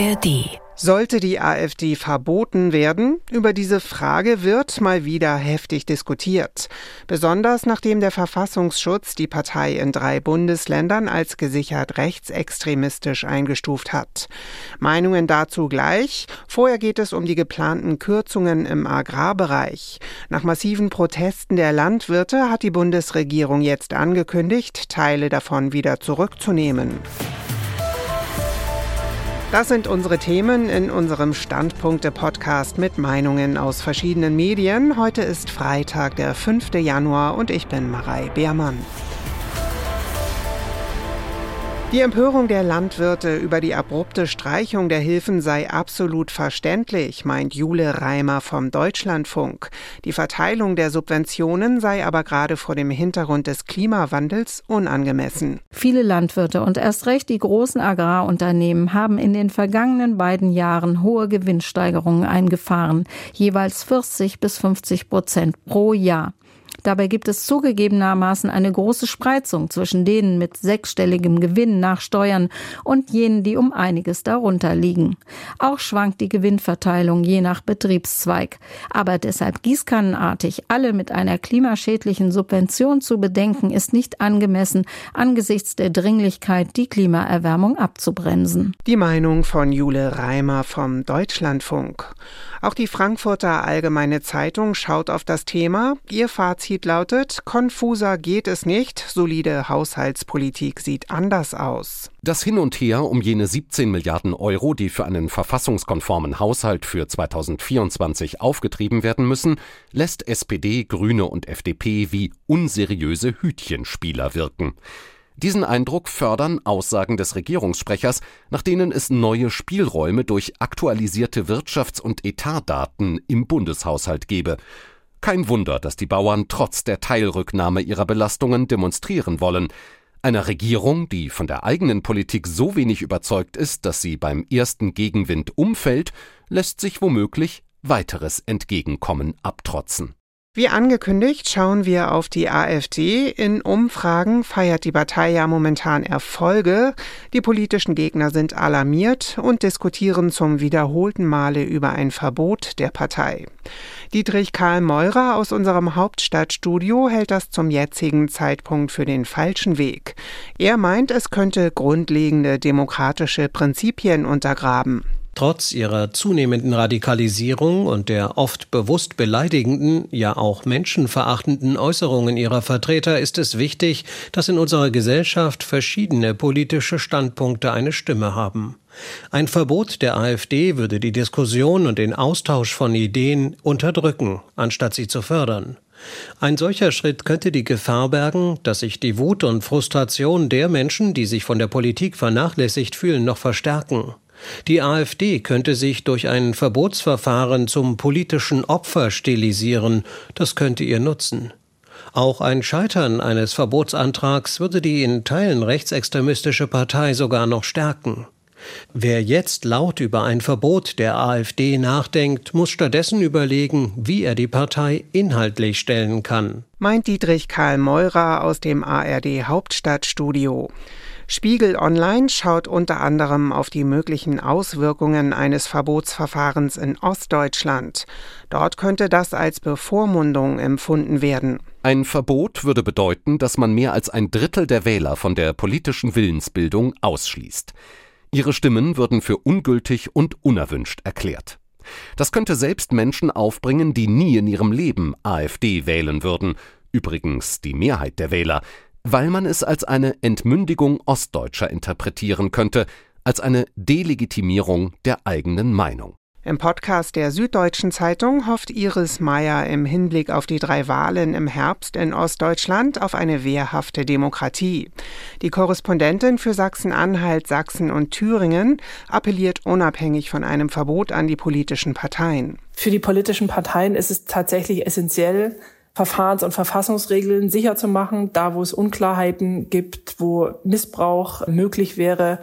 ARD sollte die AfD verboten werden? Über diese Frage wird mal wieder heftig diskutiert. Besonders nachdem der Verfassungsschutz die Partei in drei Bundesländern als gesichert rechtsextremistisch eingestuft hat. Meinungen dazu gleich. Vorher geht es um die geplanten Kürzungen im Agrarbereich. Nach massiven Protesten der Landwirte hat die Bundesregierung jetzt angekündigt, Teile davon wieder zurückzunehmen. Das sind unsere Themen in unserem Standpunkte-Podcast mit Meinungen aus verschiedenen Medien. Heute ist Freitag, der 5. Januar und ich bin Marei Beermann. Die Empörung der Landwirte über die abrupte Streichung der Hilfen sei absolut verständlich, meint Jule Reimer vom Deutschlandfunk. Die Verteilung der Subventionen sei aber gerade vor dem Hintergrund des Klimawandels unangemessen. Viele Landwirte und erst recht die großen Agrarunternehmen haben in den vergangenen beiden Jahren hohe Gewinnsteigerungen eingefahren, jeweils 40 bis 50 Prozent pro Jahr. Dabei gibt es zugegebenermaßen eine große Spreizung zwischen denen mit sechsstelligem Gewinn nach Steuern und jenen, die um einiges darunter liegen. Auch schwankt die Gewinnverteilung je nach Betriebszweig. Aber deshalb gießkannenartig alle mit einer klimaschädlichen Subvention zu bedenken, ist nicht angemessen angesichts der Dringlichkeit, die Klimaerwärmung abzubremsen. Die Meinung von Jule Reimer vom Deutschlandfunk. Auch die Frankfurter Allgemeine Zeitung schaut auf das Thema. Ihr Fazit lautet, konfuser geht es nicht, solide Haushaltspolitik sieht anders aus. Das Hin und Her um jene 17 Milliarden Euro, die für einen verfassungskonformen Haushalt für 2024 aufgetrieben werden müssen, lässt SPD, Grüne und FDP wie unseriöse Hütchenspieler wirken. Diesen Eindruck fördern Aussagen des Regierungssprechers, nach denen es neue Spielräume durch aktualisierte Wirtschafts- und Etatdaten im Bundeshaushalt gebe. Kein Wunder, dass die Bauern trotz der Teilrücknahme ihrer Belastungen demonstrieren wollen. Einer Regierung, die von der eigenen Politik so wenig überzeugt ist, dass sie beim ersten Gegenwind umfällt, lässt sich womöglich weiteres Entgegenkommen abtrotzen. Wie angekündigt, schauen wir auf die AfD. In Umfragen feiert die Partei ja momentan Erfolge. Die politischen Gegner sind alarmiert und diskutieren zum wiederholten Male über ein Verbot der Partei. Dietrich Karl Meurer aus unserem Hauptstadtstudio hält das zum jetzigen Zeitpunkt für den falschen Weg. Er meint, es könnte grundlegende demokratische Prinzipien untergraben. Trotz ihrer zunehmenden Radikalisierung und der oft bewusst beleidigenden, ja auch menschenverachtenden Äußerungen ihrer Vertreter ist es wichtig, dass in unserer Gesellschaft verschiedene politische Standpunkte eine Stimme haben. Ein Verbot der AfD würde die Diskussion und den Austausch von Ideen unterdrücken, anstatt sie zu fördern. Ein solcher Schritt könnte die Gefahr bergen, dass sich die Wut und Frustration der Menschen, die sich von der Politik vernachlässigt fühlen, noch verstärken. Die AfD könnte sich durch ein Verbotsverfahren zum politischen Opfer stilisieren, das könnte ihr nutzen. Auch ein Scheitern eines Verbotsantrags würde die in Teilen rechtsextremistische Partei sogar noch stärken. Wer jetzt laut über ein Verbot der AfD nachdenkt, muss stattdessen überlegen, wie er die Partei inhaltlich stellen kann. Meint Dietrich Karl Meurer aus dem ARD Hauptstadtstudio. Spiegel Online schaut unter anderem auf die möglichen Auswirkungen eines Verbotsverfahrens in Ostdeutschland. Dort könnte das als Bevormundung empfunden werden. Ein Verbot würde bedeuten, dass man mehr als ein Drittel der Wähler von der politischen Willensbildung ausschließt. Ihre Stimmen würden für ungültig und unerwünscht erklärt. Das könnte selbst Menschen aufbringen, die nie in ihrem Leben AfD wählen würden, übrigens die Mehrheit der Wähler, weil man es als eine Entmündigung Ostdeutscher interpretieren könnte, als eine Delegitimierung der eigenen Meinung. Im Podcast der Süddeutschen Zeitung hofft Iris Meyer im Hinblick auf die drei Wahlen im Herbst in Ostdeutschland auf eine wehrhafte Demokratie. Die Korrespondentin für Sachsen-Anhalt, Sachsen und Thüringen appelliert unabhängig von einem Verbot an die politischen Parteien. Für die politischen Parteien ist es tatsächlich essentiell, Verfahrens- und Verfassungsregeln sicher zu machen, da wo es Unklarheiten gibt, wo Missbrauch möglich wäre.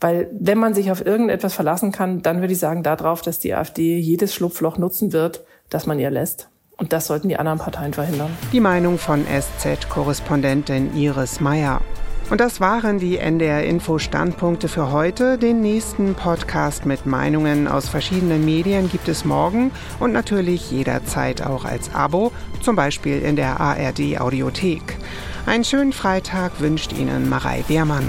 Weil wenn man sich auf irgendetwas verlassen kann, dann würde ich sagen darauf, dass die AfD jedes Schlupfloch nutzen wird, das man ihr lässt. Und das sollten die anderen Parteien verhindern. Die Meinung von SZ-Korrespondentin Iris Meyer. Und das waren die NDR Info Standpunkte für heute. Den nächsten Podcast mit Meinungen aus verschiedenen Medien gibt es morgen und natürlich jederzeit auch als Abo, zum Beispiel in der ARD Audiothek. Einen schönen Freitag wünscht Ihnen Marei Beermann.